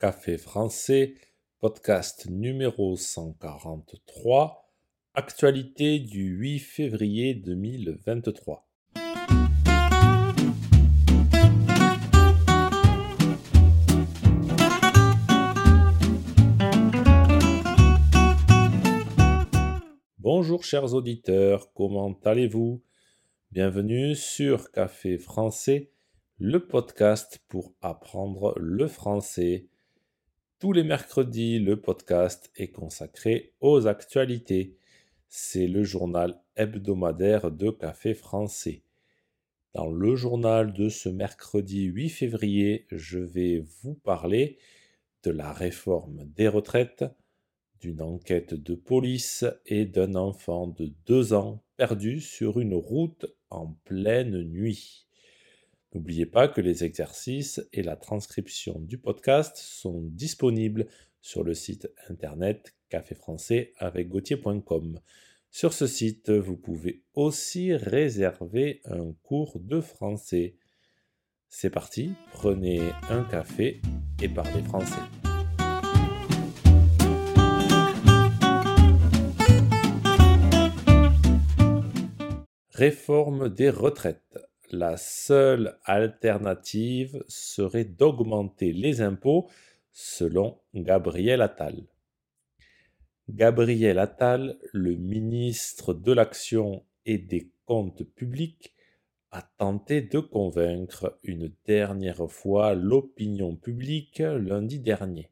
Café français, podcast numéro 143, actualité du 8 février 2023. Bonjour chers auditeurs, comment allez-vous? Bienvenue sur Café français, le podcast pour apprendre le français. Tous les mercredis, le podcast est consacré aux actualités. C'est le journal hebdomadaire de Café français. Dans le journal de ce mercredi 8 février, je vais vous parler de la réforme des retraites, d'une enquête de police et d'un enfant de deux ans perdu sur une route en pleine nuit. N'oubliez pas que les exercices et la transcription du podcast sont disponibles sur le site internet café français avec gauthier.com. Sur ce site, vous pouvez aussi réserver un cours de français. C'est parti, prenez un café et parlez français. Réforme des retraites. La seule alternative serait d'augmenter les impôts selon Gabriel Attal. Gabriel Attal, le ministre de l'Action et des Comptes publics, a tenté de convaincre une dernière fois l'opinion publique lundi dernier.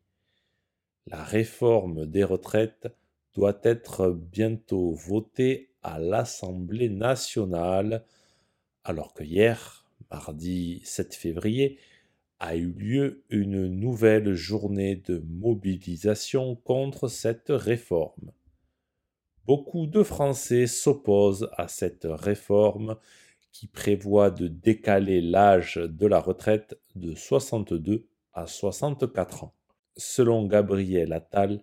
La réforme des retraites doit être bientôt votée à l'Assemblée nationale, alors que hier, mardi 7 février, a eu lieu une nouvelle journée de mobilisation contre cette réforme. Beaucoup de Français s'opposent à cette réforme qui prévoit de décaler l'âge de la retraite de 62 à 64 ans. Selon Gabriel Attal,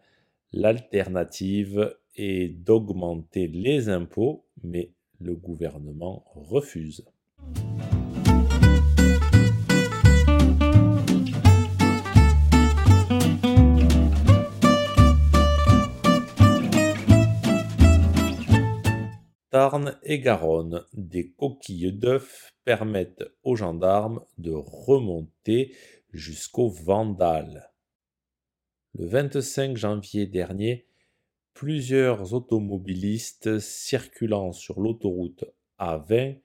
l'alternative et d'augmenter les impôts, mais le gouvernement refuse. Et Garonne, des coquilles d'œufs permettent aux gendarmes de remonter jusqu'au Vandal. Le 25 janvier dernier, plusieurs automobilistes circulant sur l'autoroute A20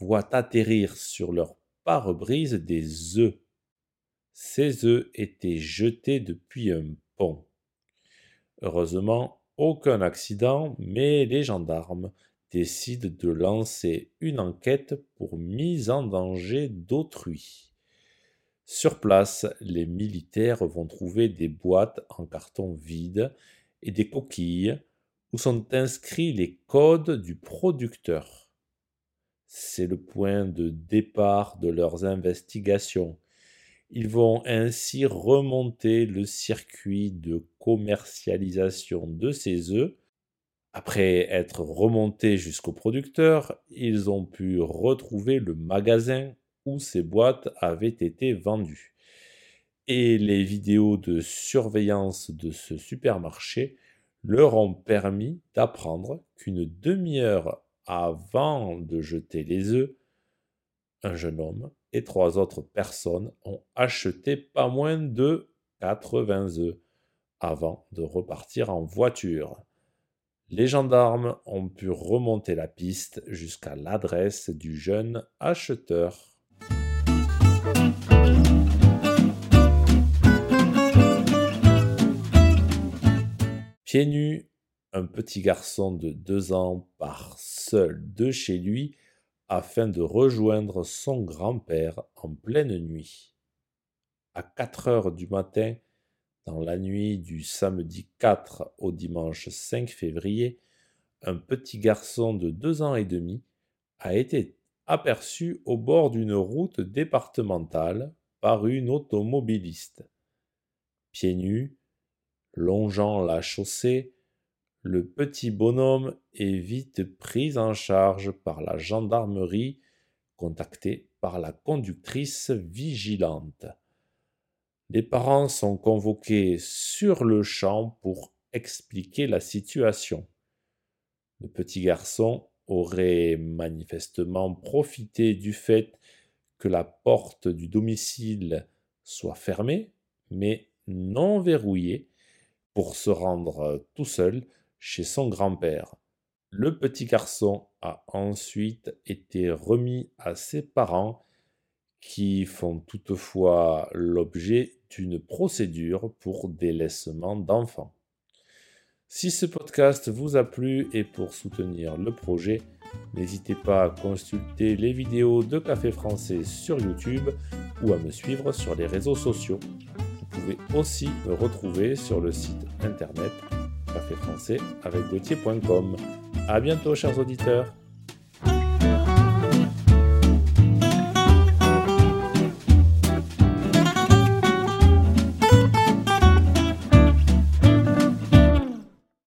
voient atterrir sur leur pare-brise des œufs. Ces œufs étaient jetés depuis un pont. Heureusement, aucun accident, mais les gendarmes décident de lancer une enquête pour mise en danger d'autrui. Sur place, les militaires vont trouver des boîtes en carton vide et des coquilles où sont inscrits les codes du producteur. C'est le point de départ de leurs investigations. Ils vont ainsi remonter le circuit de commercialisation de ces œufs. Après être remontés jusqu'au producteur, ils ont pu retrouver le magasin où ces boîtes avaient été vendues et les vidéos de surveillance de ce supermarché leur ont permis d'apprendre qu'une demi-heure avant de jeter les œufs, un jeune homme et trois autres personnes ont acheté pas moins de 80 œufs avant de repartir en voiture. Les gendarmes ont pu remonter la piste jusqu'à l'adresse du jeune acheteur. Pieds nus, un petit garçon de deux ans part seul de chez lui afin de rejoindre son grand-père en pleine nuit. À quatre heures du matin, dans la nuit du samedi 4 au dimanche 5 février, un petit garçon de deux ans et demi a été aperçu au bord d'une route départementale par une automobiliste. Pieds nus, Longeant la chaussée, le petit bonhomme est vite pris en charge par la gendarmerie, contacté par la conductrice vigilante. Les parents sont convoqués sur le champ pour expliquer la situation. Le petit garçon aurait manifestement profité du fait que la porte du domicile soit fermée, mais non verrouillée, pour se rendre tout seul chez son grand-père. Le petit garçon a ensuite été remis à ses parents qui font toutefois l'objet d'une procédure pour délaissement d'enfants. Si ce podcast vous a plu et pour soutenir le projet, n'hésitez pas à consulter les vidéos de Café Français sur YouTube ou à me suivre sur les réseaux sociaux. Vous pouvez aussi me retrouver sur le site internet café français avec A bientôt, chers auditeurs.